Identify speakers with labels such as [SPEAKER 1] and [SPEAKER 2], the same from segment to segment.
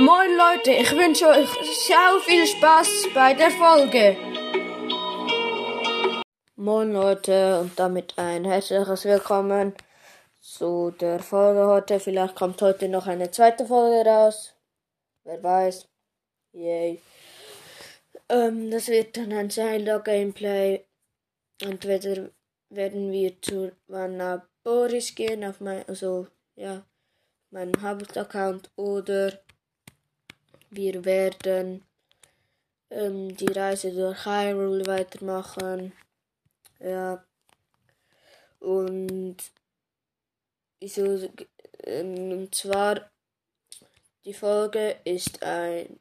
[SPEAKER 1] Moin Leute, ich wünsche euch sehr viel Spaß bei der Folge. Moin Leute und damit ein herzliches Willkommen zu der Folge heute. Vielleicht kommt heute noch eine zweite Folge raus. Wer weiß. Yay. Ähm, das wird dann ein Zelda-Gameplay. Entweder werden wir zu Vanna Boris gehen, auf mein, also, ja, meinem Hauptaccount, oder wir werden ähm, die Reise durch Hyrule weitermachen. Ja. Und so, ähm, und zwar die Folge ist ein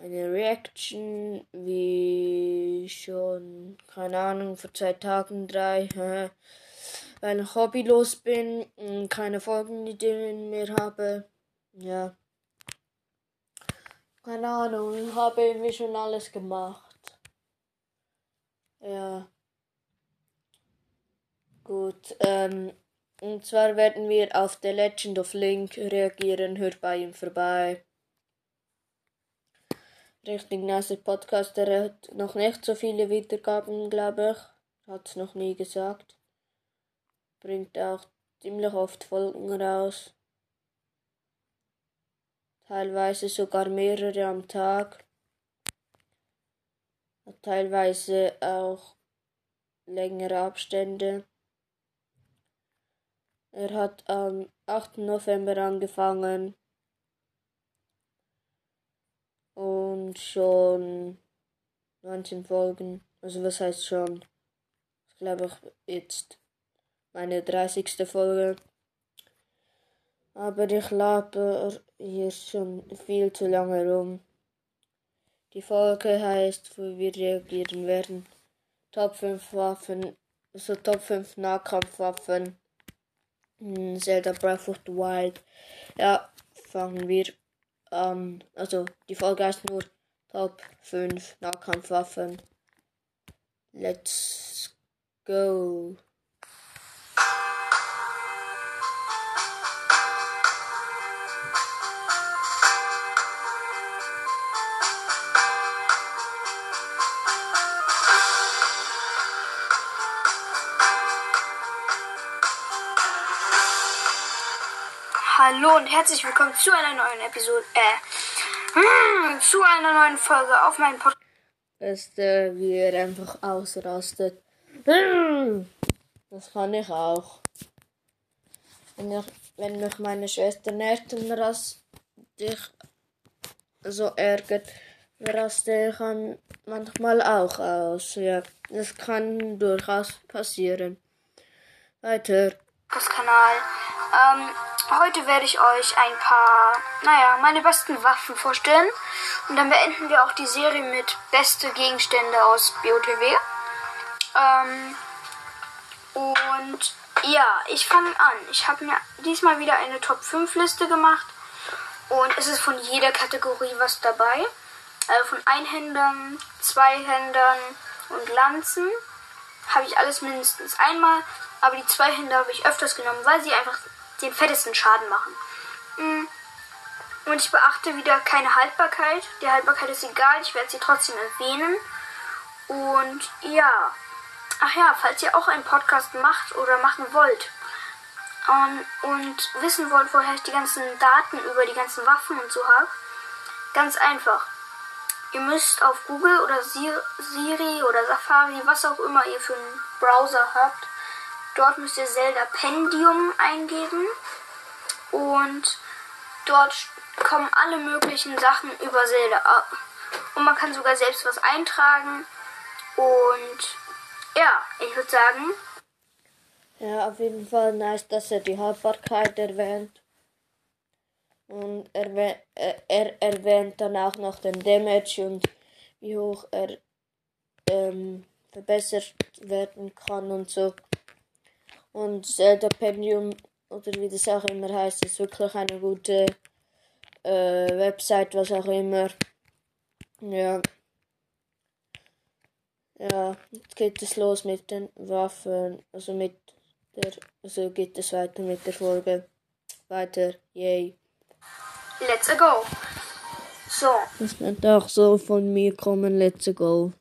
[SPEAKER 1] eine Reaction wie schon, keine Ahnung, vor zwei Tagen, drei, weil ich hobbylos bin und keine Folgenideen mehr habe. Ja. Keine Ahnung, ich habe irgendwie schon alles gemacht. Ja. Gut, ähm, und zwar werden wir auf The Legend of Link reagieren, hört bei ihm vorbei. Richtig nice Podcast, er hat noch nicht so viele Wiedergaben, glaube ich. Hat es noch nie gesagt. Bringt auch ziemlich oft Folgen raus teilweise sogar mehrere am Tag, teilweise auch längere Abstände. Er hat am 8. November angefangen und schon 19 Folgen. Also was heißt schon? Ich glaube ich jetzt meine 30. Folge. Aber ich laber hier schon viel zu lange rum. Die Folge heißt, wo wir reagieren werden. Top 5 Waffen, also Top 5 Nahkampfwaffen. Hm, Zelda Breath of the Wild. Ja, fangen wir an. Also, die Folge heißt nur Top 5 Nahkampfwaffen. Let's go.
[SPEAKER 2] Hallo und herzlich willkommen zu einer neuen Episode, äh, zu einer neuen Folge auf meinem Podcast.
[SPEAKER 1] Beste, wie er einfach ausrastet. Das kann ich auch. Wenn, ich, wenn mich meine Schwester nervt und rast dich so ärgert, raste ich manchmal auch aus. Ja, das kann durchaus passieren. Weiter.
[SPEAKER 2] Das Kanal. Ähm, Heute werde ich euch ein paar, naja, meine besten Waffen vorstellen. Und dann beenden wir auch die Serie mit beste Gegenstände aus BOTW. Ähm, und ja, ich fange an. Ich habe mir diesmal wieder eine Top 5 Liste gemacht. Und es ist von jeder Kategorie was dabei. Also von Einhändern, Zweihändern und Lanzen habe ich alles mindestens einmal. Aber die Zweihänder habe ich öfters genommen, weil sie einfach den fettesten Schaden machen. Mm. Und ich beachte wieder keine Haltbarkeit. Die Haltbarkeit ist egal, ich werde sie trotzdem erwähnen. Und ja, ach ja, falls ihr auch einen Podcast macht oder machen wollt um, und wissen wollt, woher ich die ganzen Daten über die ganzen Waffen und so habe, ganz einfach. Ihr müsst auf Google oder Siri oder Safari, was auch immer ihr für einen Browser habt, Dort müsst ihr Zelda Pendium eingeben und dort kommen alle möglichen Sachen über Zelda ab. Und man kann sogar selbst was eintragen. Und ja, ich würde sagen.
[SPEAKER 1] Ja, auf jeden Fall nice, dass er die Haltbarkeit erwähnt. Und er, er erwähnt dann auch noch den Damage und wie hoch er ähm, verbessert werden kann und so. Und Zelda Pendium, oder wie das auch immer heißt, ist wirklich eine gute äh, Website, was auch immer. Ja. Ja, jetzt geht es los mit den Waffen, also mit der, also geht es weiter mit der Folge. Weiter, yay.
[SPEAKER 2] Let's go. So.
[SPEAKER 1] Das könnte auch so von mir kommen. Let's go.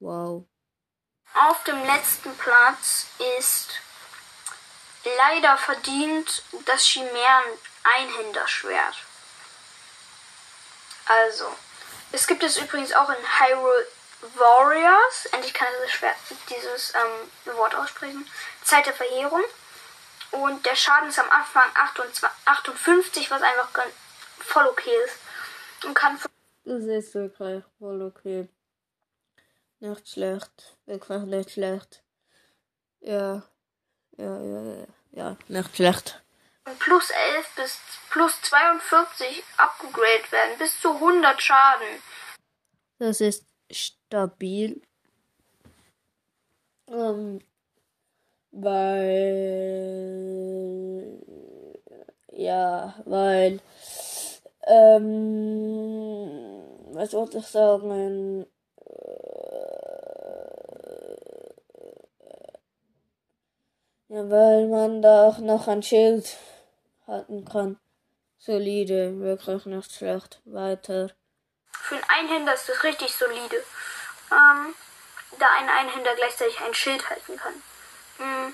[SPEAKER 1] Wow.
[SPEAKER 2] Auf dem letzten Platz ist leider verdient das Chimären Einhänderschwert. Also, es gibt es übrigens auch in Hyrule Warriors. Endlich kann ich das Schwert, dieses ähm, Wort aussprechen. Zeit der Verheerung. Und der Schaden ist am Anfang 58, was einfach voll okay ist. Und kann.
[SPEAKER 1] Das ist wirklich voll okay. Nicht schlecht. Wirklich nicht schlecht. Ja. Ja, ja, ja. Ja, nicht schlecht.
[SPEAKER 2] Plus 11 bis plus 42 abgegradet werden. Bis zu 100 Schaden.
[SPEAKER 1] Das ist stabil. Ähm, weil. Ja, weil. Ähm, was wollte ich sagen? Weil man da auch noch ein Schild halten kann. Solide, wirklich nicht schlecht. Weiter.
[SPEAKER 2] Für einen Einhänder ist das richtig solide. Ähm, da ein Einhänder gleichzeitig ein Schild halten kann. Mhm.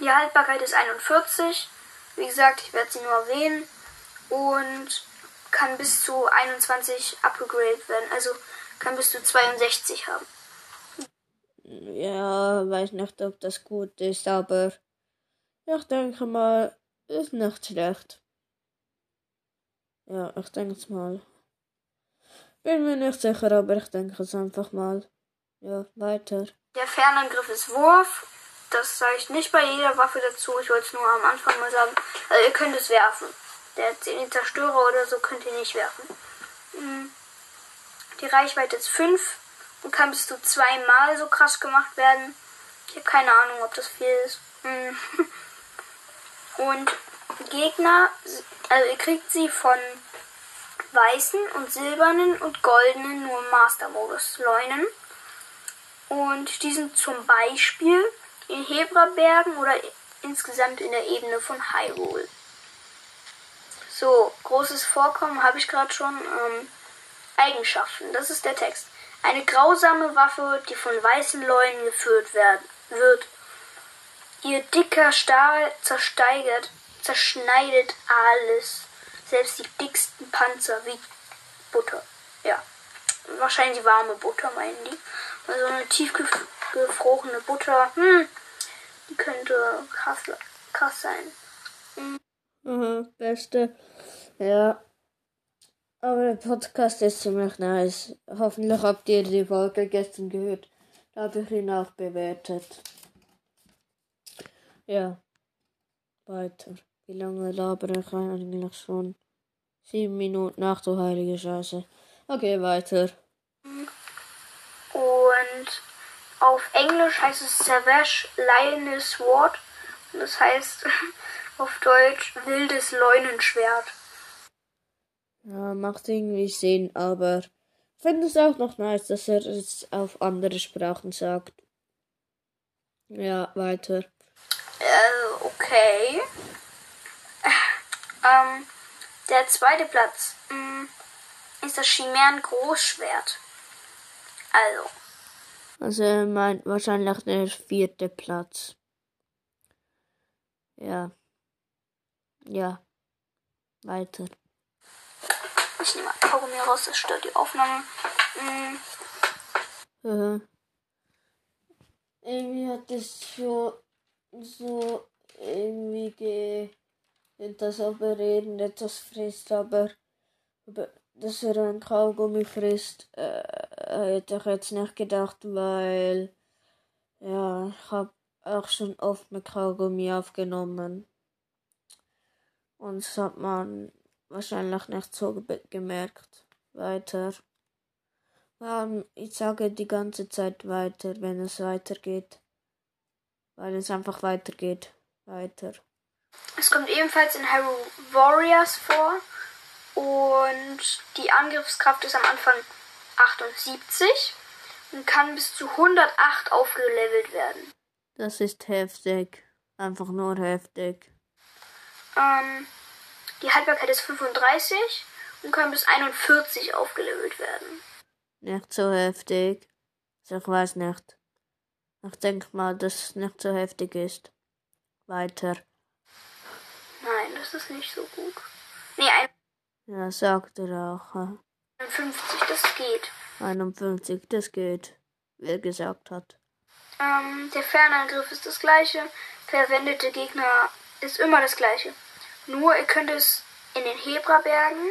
[SPEAKER 2] Die Haltbarkeit ist 41. Wie gesagt, ich werde sie nur erwähnen. Und kann bis zu 21 abgegradet werden. Also kann bis zu 62 haben.
[SPEAKER 1] Ja, weiß nicht, ob das gut ist, aber ich denke mal, ist nicht schlecht. Ja, ich denke es mal. Bin mir nicht sicher, aber ich denke es einfach mal. Ja, weiter.
[SPEAKER 2] Der Fernangriff ist Wurf. Das sage ich nicht bei jeder Waffe dazu. Ich wollte es nur am Anfang mal sagen. Also ihr könnt es werfen. Der Zerstörer oder so könnt ihr nicht werfen. Hm. Die Reichweite ist 5 und kann bis zu zweimal so krass gemacht werden. Ich habe keine Ahnung, ob das viel ist. Hm. Und Gegner, also ihr kriegt sie von weißen und silbernen und goldenen nur Master-Modus Leunen. Und die sind zum Beispiel in Hebrabergen oder insgesamt in der Ebene von Hyrule. So, großes Vorkommen habe ich gerade schon. Ähm, Eigenschaften, das ist der Text. Eine grausame Waffe, die von weißen Leunen geführt werden, wird. Ihr dicker Stahl zersteigert, zerschneidet alles, selbst die dicksten Panzer wie Butter. Ja, wahrscheinlich warme Butter meinen die. Also eine tiefgefrorene Butter, hm, die könnte krass, krass sein.
[SPEAKER 1] Hm. Mhm, beste. Ja. Aber der Podcast ist ziemlich nice. Hoffentlich habt ihr die Folge gestern gehört. Da habe ich ihn auch bewertet. Ja. Weiter. Wie lange labere ich eigentlich schon? Sieben Minuten nach so heilige Scheiße. Okay, weiter.
[SPEAKER 2] Und auf Englisch heißt es Savage Lioness Sword. Und das heißt auf Deutsch wildes Leunenschwert.
[SPEAKER 1] Ja, macht irgendwie Sinn, aber ich finde es auch noch nice, dass er es auf andere Sprachen sagt. Ja, weiter.
[SPEAKER 2] Äh, okay. Ähm, der zweite Platz mh, mm, ist das Chimären Großschwert. Also.
[SPEAKER 1] Also er meint wahrscheinlich der vierte Platz. Ja. Ja. Weiter.
[SPEAKER 2] Kaugummi raus, das stört die Aufnahme. Mhm.
[SPEAKER 1] Ja. Irgendwie hat es schon so irgendwie ge dass aber reden etwas frisst, aber, dass er ein Kaugummi frisst, äh, hätte ich jetzt nicht gedacht, weil ja, ich habe auch schon oft mit Kaugummi aufgenommen. Und das hat man wahrscheinlich nicht so gemerkt. Weiter. Ähm, ich sage die ganze Zeit weiter, wenn es weitergeht. Weil es einfach weitergeht. Weiter.
[SPEAKER 2] Es kommt ebenfalls in Hyrule Warriors vor. Und die Angriffskraft ist am Anfang 78 und kann bis zu 108 aufgelevelt werden.
[SPEAKER 1] Das ist heftig. Einfach nur heftig.
[SPEAKER 2] Ähm, Die Haltbarkeit ist 35 und können bis 41 aufgelevelt werden.
[SPEAKER 1] Nicht so heftig. Ich weiß nicht. Ich denke mal, dass es nicht so heftig ist. Weiter.
[SPEAKER 2] Nein, das ist nicht so gut. Nee, ein
[SPEAKER 1] Ja, sagt er auch. äh,
[SPEAKER 2] 51, das geht.
[SPEAKER 1] 51, das geht. Wie er gesagt hat.
[SPEAKER 2] Ähm, der Fernangriff ist das gleiche. Verwendete Gegner ist immer das gleiche. Nur ihr könnt es in den Hebrabergen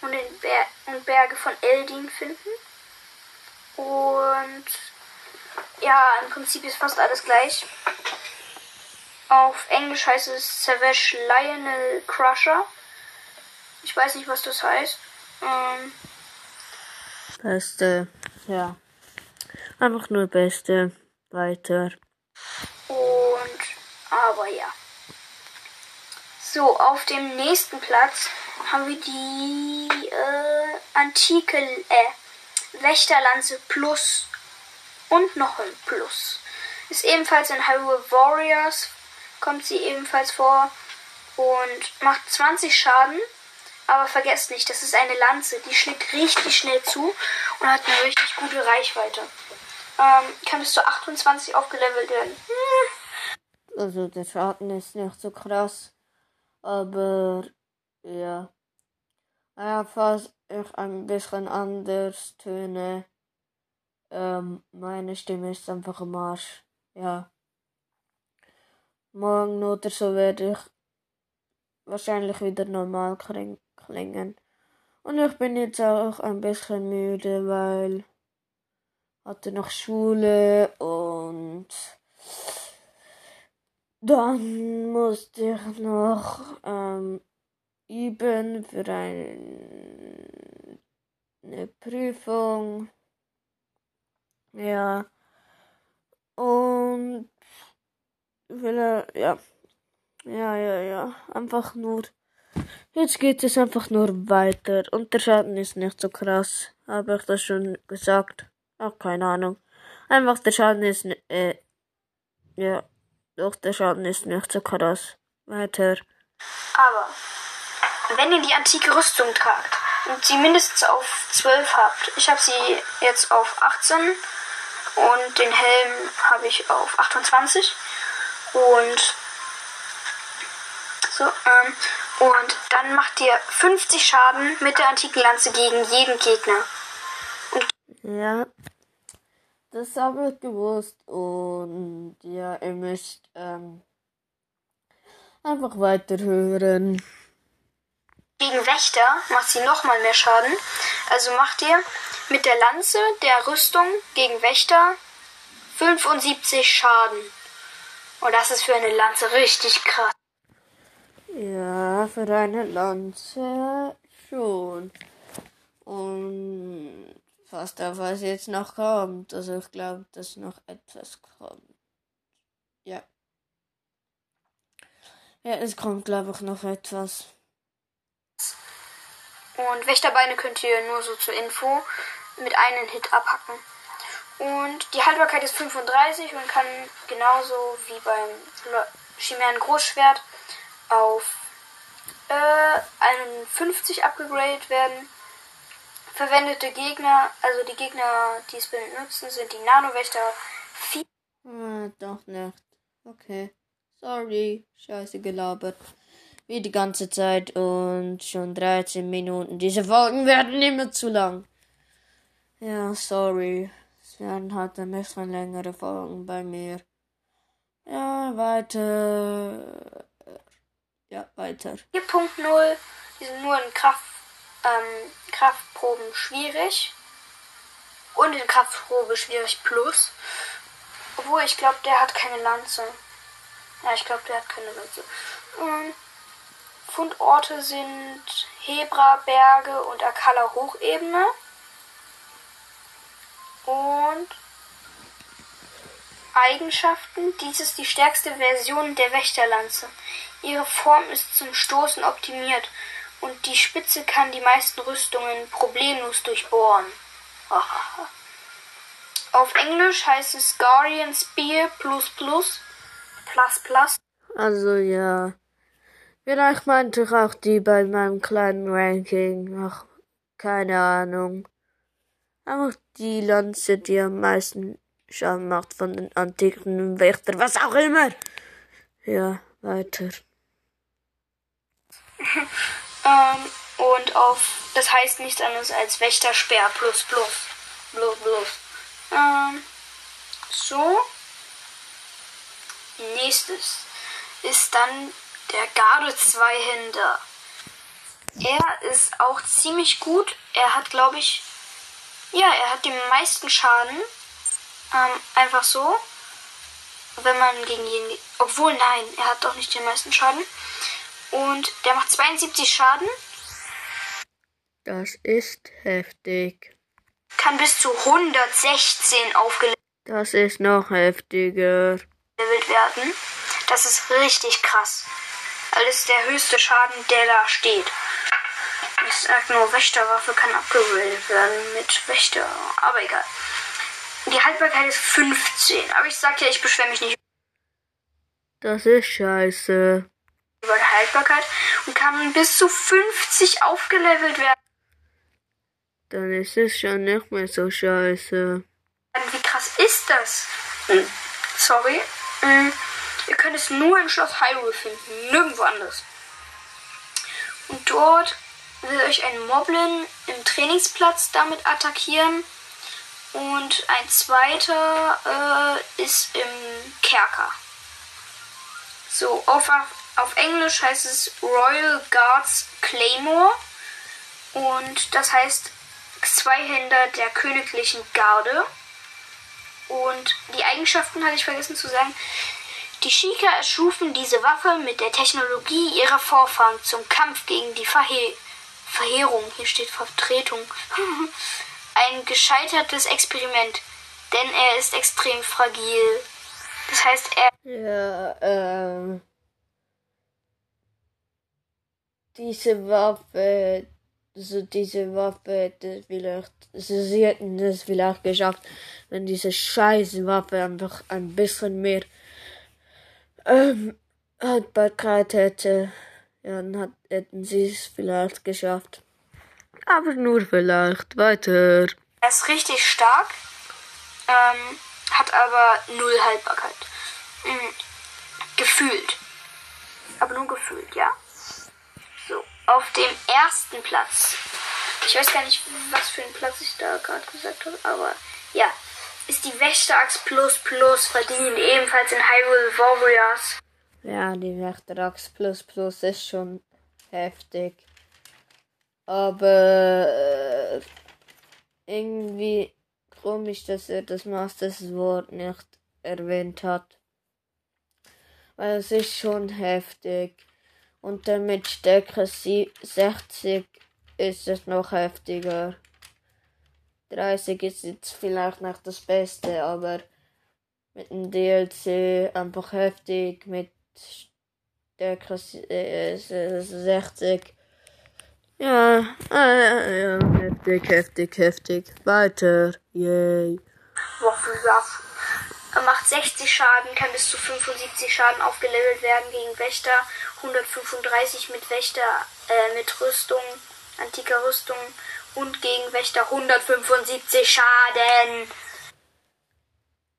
[SPEAKER 2] und in Ber und Berge von Eldin finden. Und ja, im Prinzip ist fast alles gleich. Auf Englisch heißt es Savage Lionel Crusher. Ich weiß nicht, was das heißt. Ähm,
[SPEAKER 1] Beste. Ja. Einfach nur Beste. Weiter.
[SPEAKER 2] Und aber ja. So, auf dem nächsten Platz haben wir die äh, antike äh, Wächterlanze Plus und noch ein Plus. Ist ebenfalls in Hyrule Warriors, kommt sie ebenfalls vor und macht 20 Schaden. Aber vergesst nicht, das ist eine Lanze, die schlägt richtig schnell zu und hat eine richtig gute Reichweite. Ähm, kann bis zu 28 aufgelevelt werden.
[SPEAKER 1] Also der Schaden ist nicht so krass. Aber ja. Naja, falls ich ein bisschen anders töne. Ähm, meine Stimme ist einfach im Arsch. Ja. Morgen oder so werde ich wahrscheinlich wieder normal kling- klingen. Und ich bin jetzt auch ein bisschen müde, weil hatte noch Schule und dann musste ich noch ähm, üben für ein, eine Prüfung. Ja. Und vielleicht, ja. Ja, ja, ja. Einfach nur. Jetzt geht es einfach nur weiter. Und der Schaden ist nicht so krass. Habe ich das schon gesagt? Ach, keine Ahnung. Einfach der Schaden ist, äh, ja. Doch, der Schaden ist nicht so krass. Weiter.
[SPEAKER 2] Aber wenn ihr die antike Rüstung tragt und sie mindestens auf 12 habt, ich habe sie jetzt auf 18 und den Helm habe ich auf 28 und so ähm, und dann macht ihr 50 Schaden mit der antiken Lanze gegen jeden Gegner.
[SPEAKER 1] Ja, das habe ich gewusst und ja, ihr müsst ähm, einfach weiterhören.
[SPEAKER 2] Gegen Wächter macht sie nochmal mehr Schaden. Also macht ihr mit der Lanze der Rüstung gegen Wächter 75 Schaden. Und das ist für eine Lanze richtig krass.
[SPEAKER 1] Ja, für eine Lanze schon. Und fast auf was jetzt noch kommt. Also ich glaube, dass noch etwas kommt. Ja. Ja, es kommt, glaube ich, noch etwas.
[SPEAKER 2] Und Wächterbeine könnt ihr nur so zur Info mit einem Hit abhacken. Und die Haltbarkeit ist 35 und kann genauso wie beim Chimären Großschwert auf äh, 51 abgegradet werden. Verwendete Gegner, also die Gegner, die es benutzen, sind die Nanowächter 4
[SPEAKER 1] Ah, doch nicht. Okay. Sorry. Scheiße gelabert. Wie die ganze Zeit und schon 13 Minuten. Diese Folgen werden immer zu lang. Ja, sorry. Es werden halt ein bisschen längere Folgen bei mir. Ja, weiter. Ja, weiter.
[SPEAKER 2] 4.0. Die sind nur in Kraft, ähm, Kraftproben schwierig. Und in Kraftprobe schwierig plus. Obwohl, ich glaube, der hat keine Lanze. Ja, ich glaube, der hat keine Lanze. Ähm, Fundorte sind Hebra, Berge und Akala Hochebene. Und Eigenschaften. Dies ist die stärkste Version der Wächterlanze. Ihre Form ist zum Stoßen optimiert und die Spitze kann die meisten Rüstungen problemlos durchbohren. Auf Englisch heißt es Guardian Spear plus plus plus plus.
[SPEAKER 1] Also ja, Vielleicht meinte ich auch die bei meinem kleinen Ranking. Ach, keine Ahnung. Einfach die Lanze, die am meisten Schaden macht von den antiken Wächtern, was auch immer. Ja, weiter.
[SPEAKER 2] ähm, und auf, das heißt nichts anderes als Wächtersperr plus plus. Plus plus. Ähm, so. Nächstes ist dann der Garde Zweihänder. Er ist auch ziemlich gut. Er hat, glaube ich, ja, er hat den meisten Schaden. Ähm, einfach so. Wenn man gegen jeden. Obwohl, nein, er hat doch nicht den meisten Schaden. Und der macht 72 Schaden.
[SPEAKER 1] Das ist heftig.
[SPEAKER 2] Kann bis zu 116 aufgelevelt
[SPEAKER 1] Das ist noch heftiger.
[SPEAKER 2] werden. Das ist richtig krass. Das ist der höchste Schaden, der da steht. Ich sag nur, Wächterwaffe kann abgebildet werden mit Wächter. Aber egal. Die Haltbarkeit ist 15. Aber ich sag ja, ich beschwere mich nicht
[SPEAKER 1] Das ist scheiße.
[SPEAKER 2] Über die Haltbarkeit und kann bis zu 50 aufgelevelt werden.
[SPEAKER 1] Dann ist es schon nicht mehr so scheiße.
[SPEAKER 2] Wie krass ist das? Hm. Sorry. Hm. Ihr könnt es nur im Schloss Hyrule finden, nirgendwo anders. Und dort will euch ein Moblin im Trainingsplatz damit attackieren. Und ein zweiter äh, ist im Kerker. So, auf, auf Englisch heißt es Royal Guards Claymore. Und das heißt Zweihänder der königlichen Garde. Und die Eigenschaften hatte ich vergessen zu sagen. Die Shika erschufen diese Waffe mit der Technologie ihrer Vorfahren zum Kampf gegen die Verhe Verheerung. Hier steht Vertretung. Ein gescheitertes Experiment, denn er ist extrem fragil. Das heißt, er
[SPEAKER 1] Ja, ähm. Diese Waffe, also diese Waffe hätte vielleicht, also sie hätten es vielleicht geschafft, wenn diese scheiß Waffe einfach ein bisschen mehr ähm, Haltbarkeit hätte. Ja, dann hat, hätten sie es vielleicht geschafft. Aber nur vielleicht. Weiter.
[SPEAKER 2] Er ist richtig stark, ähm, hat aber null Haltbarkeit. Mhm. Gefühlt. Aber nur gefühlt, ja. Auf dem ersten Platz. Ich weiß gar nicht, was für einen Platz ich da gerade gesagt habe, aber ja. Ist die Wächteraxt Plus Plus verdient, ebenfalls in Hyrule Warriors.
[SPEAKER 1] Ja, die Wächterax Plus Plus ist schon heftig. Aber äh, irgendwie komisch, dass er das Masters Wort nicht erwähnt hat. Weil es ist schon heftig. Und dann mit Stärke sie- 60 ist es noch heftiger. 30 ist jetzt vielleicht nicht das Beste, aber mit dem DLC einfach heftig, mit Stärke äh, 60. Ja, äh, ja, heftig, heftig, heftig. Weiter. Yay.
[SPEAKER 2] Waffelsaft. Er macht 60 Schaden, kann bis zu 75 Schaden aufgelevelt werden gegen Wächter, 135 mit Wächter, äh, mit Rüstung, antiker Rüstung und gegen Wächter 175 Schaden.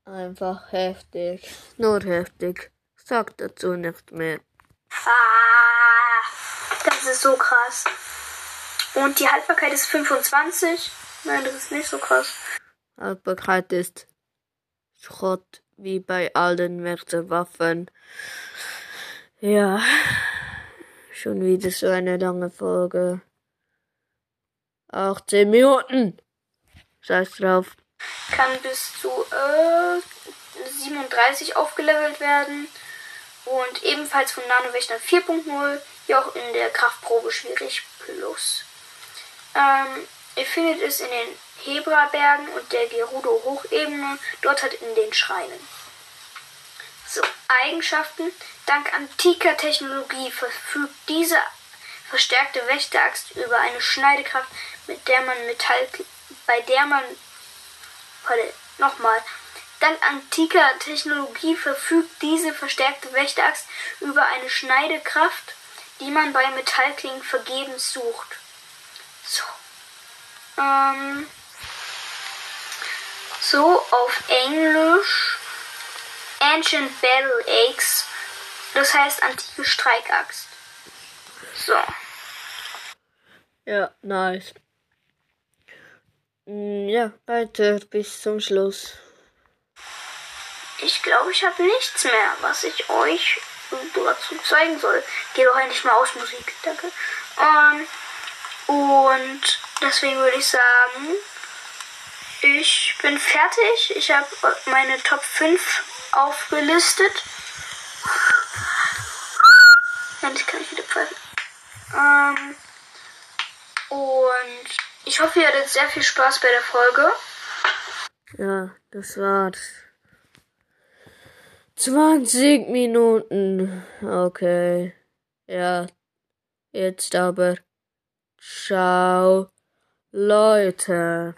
[SPEAKER 1] Einfach heftig. Nur heftig. Sag dazu nicht mehr.
[SPEAKER 2] Ah, das ist so krass. Und die Haltbarkeit ist 25. Nein, das ist nicht so krass.
[SPEAKER 1] Haltbarkeit ist Schrott, wie bei allen Wechselwaffen. Ja, schon wieder so eine lange Folge. 18 Minuten. Scheiß drauf.
[SPEAKER 2] Kann bis zu äh, 37 aufgelevelt werden. Und ebenfalls von Nanowächtern 4.0, wie auch in der Kraftprobe schwierig plus. Ähm, ihr findet es in den Hebra-Bergen und der Gerudo-Hochebene, dort halt in den Schreinen. So, Eigenschaften. Dank antiker Technologie verfügt diese verstärkte Wächteraxt über eine Schneidekraft, mit der man Metall, bei der man, warte, nochmal. Dank antiker Technologie verfügt diese verstärkte Wächteraxt über eine Schneidekraft, die man bei Metallklingen vergebens sucht. So. Ähm, so auf Englisch Ancient Battle Axe. Das heißt antike Streikaxt. So.
[SPEAKER 1] Ja, nice. Mm, Ja, weiter bis zum Schluss.
[SPEAKER 2] Ich glaube, ich habe nichts mehr, was ich euch dazu zeigen soll. Geh doch endlich mal aus, Musik. Danke. Ähm, und deswegen würde ich sagen, ich bin fertig. Ich habe meine Top 5 aufgelistet. Endlich kann ich wieder pfeifen. Ähm, und ich hoffe, ihr hattet sehr viel Spaß bei der Folge.
[SPEAKER 1] Ja, das war's. 20 Minuten. Okay. Ja. Jetzt aber. Ciao, Leute.